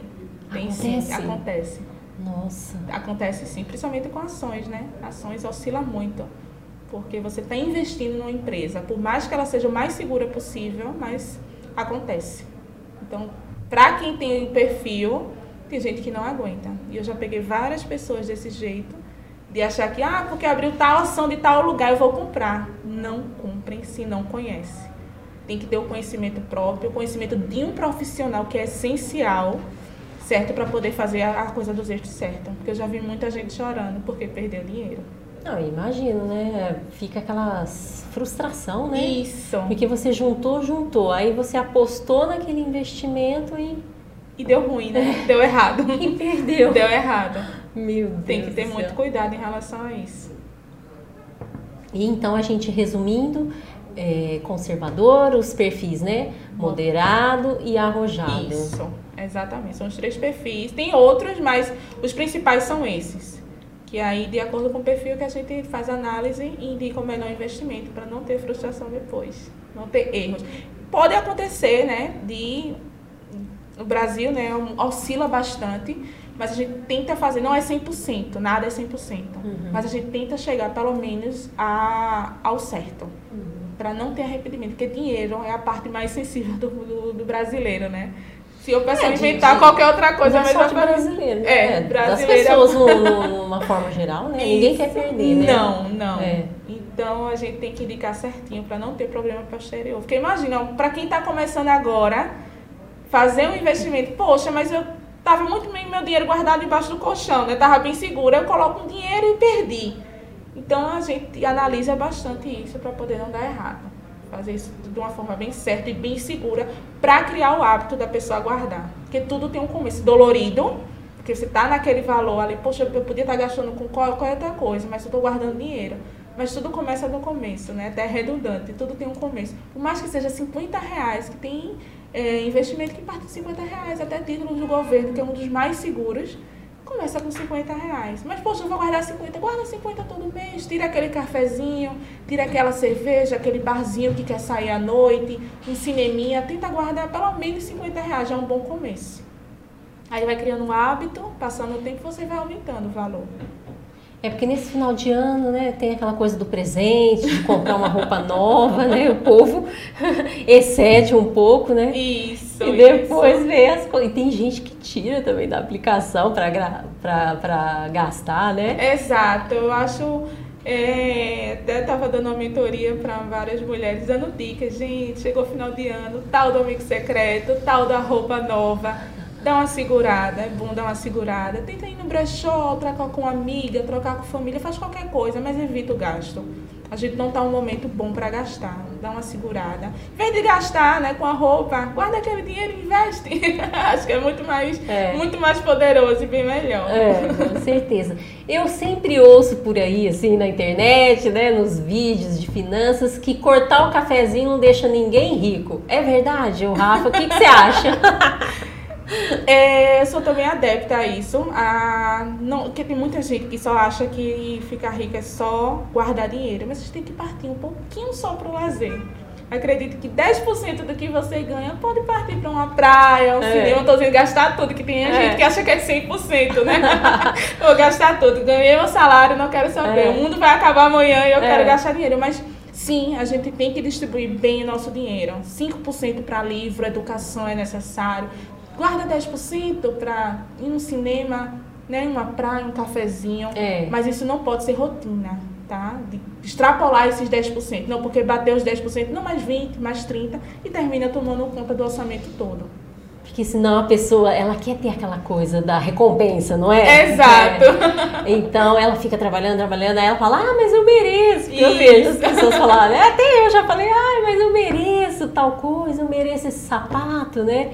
Tem acontece. sim, acontece. Nossa. Acontece sim, principalmente com ações, né? Ações oscila muito. Porque você está investindo numa empresa, por mais que ela seja o mais segura possível, mas acontece. Então, para quem tem perfil, tem gente que não aguenta. E eu já peguei várias pessoas desse jeito, de achar que, ah, porque abriu tal ação de tal lugar, eu vou comprar. Não comprem se não conhece. Tem que ter o conhecimento próprio, o conhecimento de um profissional que é essencial certo para poder fazer a, coisa dos eixos certa. Porque eu já vi muita gente chorando porque perdeu dinheiro. Não, imagino, né? Fica aquela frustração, né? Isso. Porque você juntou, juntou. Aí você apostou naquele investimento e. E deu ruim, né? Deu errado. [LAUGHS] e perdeu. Deu errado. Meu Deus. Tem que ter muito cuidado em relação a isso. E então a gente resumindo, é, conservador, os perfis, né? Moderado e arrojado. Isso. Exatamente, são os três perfis. Tem outros, mas os principais são esses. Que aí, de acordo com o perfil que a gente faz análise e indica o melhor investimento para não ter frustração depois, não ter erros. Pode acontecer, né, de o Brasil, né, oscila bastante, mas a gente tenta fazer, não é 100%, nada é 100%, uhum. mas a gente tenta chegar pelo menos a, ao certo. Uhum. Para não ter arrependimento, porque dinheiro é a parte mais sensível do, do, do brasileiro, né? Se eu pensar é, inventar de, qualquer outra coisa, mas é brasileiro. É, é brasileiro. Das pessoas, no, [LAUGHS] numa forma geral, né? Ninguém quer perder, né? Não, não. É. Então a gente tem que indicar certinho para não ter problema posterior. Porque imagina, para quem está começando agora, fazer um investimento, poxa, mas eu tava muito bem meu dinheiro guardado embaixo do colchão, né? Tava bem seguro, eu coloco um dinheiro e perdi. Então a gente analisa bastante isso para poder não dar errado fazer isso de uma forma bem certa e bem segura para criar o hábito da pessoa guardar. Porque tudo tem um começo dolorido, porque você está naquele valor ali, poxa, eu podia estar tá gastando com qualquer outra coisa, mas eu estou guardando dinheiro. Mas tudo começa no começo, né? Até é redundante, tudo tem um começo. Por mais que seja 50 reais, que tem é, investimento que parte de 50 reais, até títulos do governo, que é um dos mais seguros, começa com 50 reais. Mas, poxa, eu vou guardar 50. Guarda 50 todo mês. Tira aquele cafezinho, tira aquela cerveja, aquele barzinho que quer sair à noite, um cineminha. Tenta guardar pelo menos 50 reais. Já é um bom começo. Aí vai criando um hábito, passando o tempo, você vai aumentando o valor. É porque nesse final de ano, né, tem aquela coisa do presente, de comprar uma roupa nova, né? O povo [LAUGHS] excede um pouco, né? Isso. E depois isso. vê as coisas. E tem gente que tira também da aplicação para gastar, né? Exato. Eu acho. É, até estava dando uma mentoria para várias mulheres, dando dicas. Gente, chegou final de ano, tal do amigo secreto, tal da roupa nova dá uma segurada, é bom dar uma segurada. Tenta ir no brechó, trocar com amiga, trocar com família, faz qualquer coisa, mas evita o gasto. A gente não está um momento bom para gastar. Dá uma segurada. Em vez de gastar né, com a roupa, guarda aquele dinheiro e investe. [LAUGHS] Acho que é muito mais, é. muito mais poderoso e bem melhor. É, com certeza. Eu sempre ouço por aí, assim, na internet, né, nos vídeos de finanças, que cortar o cafezinho não deixa ninguém rico. É verdade, o Rafa? O que, que você acha? [LAUGHS] É, eu sou também adepta a isso. A, não, porque tem muita gente que só acha que ficar rica é só guardar dinheiro. Mas você tem que partir um pouquinho só para o lazer. Acredito que 10% do que você ganha pode partir para uma praia, um é. cinema. Estou dizendo gastar tudo, que tem é. gente que acha que é 100%, né? [LAUGHS] Vou gastar tudo. Ganhei o salário, não quero saber. É. O mundo vai acabar amanhã e eu quero é. gastar dinheiro. Mas Sim, a gente tem que distribuir bem o nosso dinheiro. 5% para livro, educação é necessário guarda 10% para ir no cinema, né, uma praia, um cafezinho. É. Mas isso não pode ser rotina, tá? De extrapolar esses 10%. Não, porque bateu os 10%, não mais 20, mais 30 e termina tomando conta do orçamento todo. Porque senão a pessoa, ela quer ter aquela coisa da recompensa, não é? Exato. É. Então ela fica trabalhando, trabalhando, aí ela fala, ah, mas eu mereço. Eu vejo as pessoas falarem, até eu já falei, ah, mas eu mereço tal coisa, eu mereço esse sapato, né?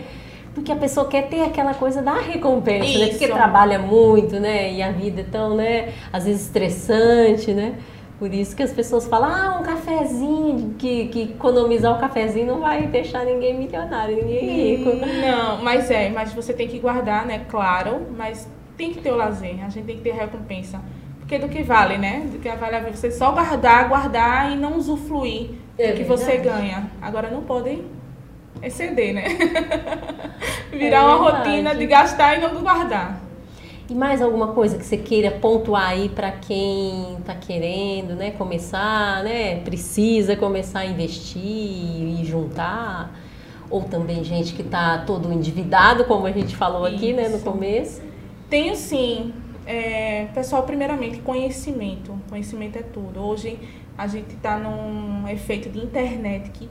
Porque a pessoa quer ter aquela coisa da recompensa, Isso. né? Porque trabalha muito, né? E a vida é tão, né? Às vezes estressante, né? Por isso que as pessoas falam, ah, um cafezinho, que, que economizar o um cafezinho não vai deixar ninguém milionário, ninguém rico. Não, mas é, mas você tem que guardar, né? Claro, mas tem que ter o lazer, a gente tem que ter recompensa. Porque do que vale, né? Do que vale a você só guardar, guardar e não usufruir é do que verdade. você ganha. Agora não podem exceder, né? [LAUGHS] Virar é uma rotina de gastar e não guardar. E mais alguma coisa que você queira pontuar aí para quem está querendo, né, começar, né, precisa começar a investir e juntar, ou também gente que está todo endividado, como a gente falou Isso. aqui, né, no começo? Tenho sim. É, pessoal, primeiramente, conhecimento. Conhecimento é tudo. Hoje a gente está num efeito de internet que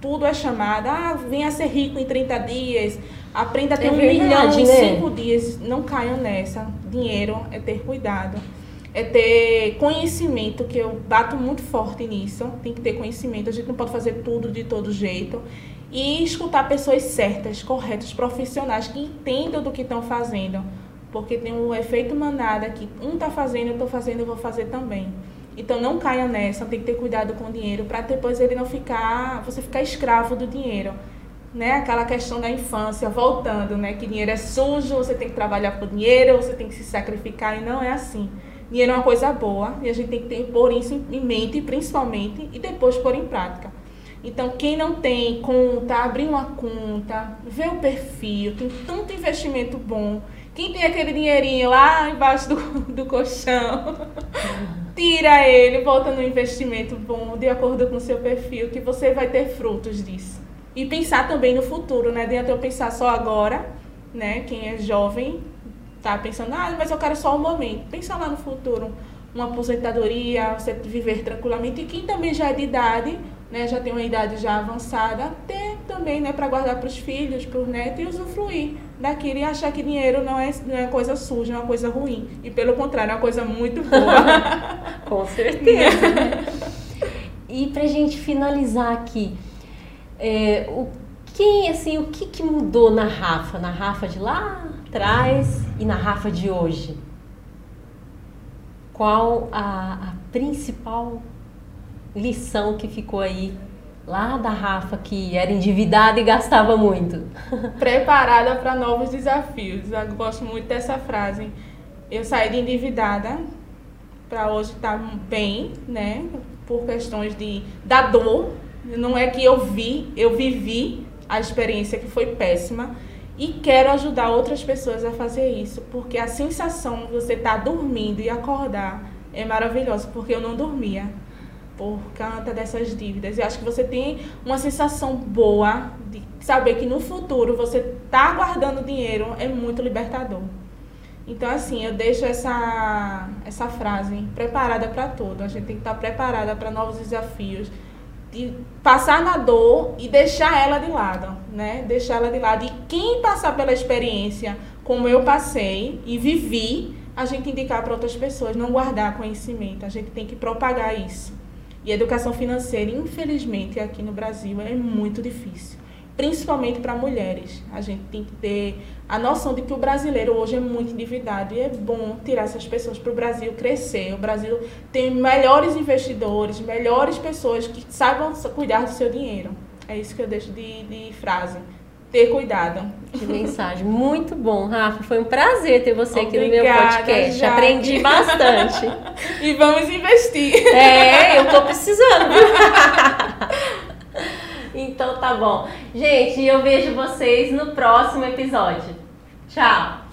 tudo é chamado, ah, venha ser rico em 30 dias, aprenda a ter é um verdade, milhão em 5 né? dias. Não caiam nessa. Dinheiro é ter cuidado. É ter conhecimento, que eu bato muito forte nisso. Tem que ter conhecimento. A gente não pode fazer tudo de todo jeito. E escutar pessoas certas, corretas, profissionais, que entendam do que estão fazendo. Porque tem um efeito manada que um está fazendo, eu estou fazendo, eu vou fazer também. Então não caia nessa, tem que ter cuidado com o dinheiro para depois ele não ficar, você ficar escravo do dinheiro. Né? Aquela questão da infância, voltando, né? Que dinheiro é sujo, você tem que trabalhar por dinheiro, você tem que se sacrificar e não é assim. Dinheiro é uma coisa boa e a gente tem que ter, pôr isso em mente, principalmente, e depois pôr em prática. Então, quem não tem conta, abrir uma conta, ver o perfil, tem tanto investimento bom. Quem tem aquele dinheirinho lá embaixo do, do colchão, [LAUGHS] tira ele, volta no investimento bom, de acordo com o seu perfil, que você vai ter frutos disso. E pensar também no futuro, né? Adianta eu pensar só agora, né? Quem é jovem tá pensando, ah, mas eu quero só um momento. Pensa lá no futuro, uma aposentadoria, você viver tranquilamente. E quem também já é de idade, né? Já tem uma idade já avançada, ter também, né? Para guardar para os filhos, para os netos e usufruir daquilo e achar que dinheiro não é, não é coisa suja, é uma coisa ruim. E pelo contrário, é uma coisa muito boa. [LAUGHS] Com certeza. Né? [LAUGHS] e pra gente finalizar aqui, é, o quem assim, o que, que mudou na Rafa? Na Rafa de lá atrás e na Rafa de hoje? Qual a, a principal lição que ficou aí lá da Rafa que era endividada e gastava muito. [LAUGHS] Preparada para novos desafios. Eu gosto muito dessa frase. Eu saí de endividada para hoje estar tá bem, né? Por questões de da dor. Não é que eu vi, eu vivi a experiência que foi péssima e quero ajudar outras pessoas a fazer isso, porque a sensação de você estar tá dormindo e acordar é maravilhosa, porque eu não dormia por conta dessas dívidas. Eu acho que você tem uma sensação boa de saber que no futuro você está guardando dinheiro é muito libertador. Então, assim, eu deixo essa, essa frase preparada para tudo. A gente tem que estar tá preparada para novos desafios, de passar na dor e deixar ela de lado, né? Deixar ela de lado. E quem passar pela experiência como eu passei e vivi, a gente indicar para outras pessoas, não guardar conhecimento. A gente tem que propagar isso. E educação financeira, infelizmente, aqui no Brasil é muito difícil, principalmente para mulheres. A gente tem que ter a noção de que o brasileiro hoje é muito endividado e é bom tirar essas pessoas para o Brasil crescer. O Brasil tem melhores investidores, melhores pessoas que saibam cuidar do seu dinheiro. É isso que eu deixo de, de frase ter cuidado. Que mensagem. Muito bom, Rafa. Foi um prazer ter você Obrigada, aqui no meu podcast. Jaque. Aprendi bastante. [LAUGHS] e vamos investir. É, eu tô precisando. [LAUGHS] então tá bom. Gente, eu vejo vocês no próximo episódio. Tchau.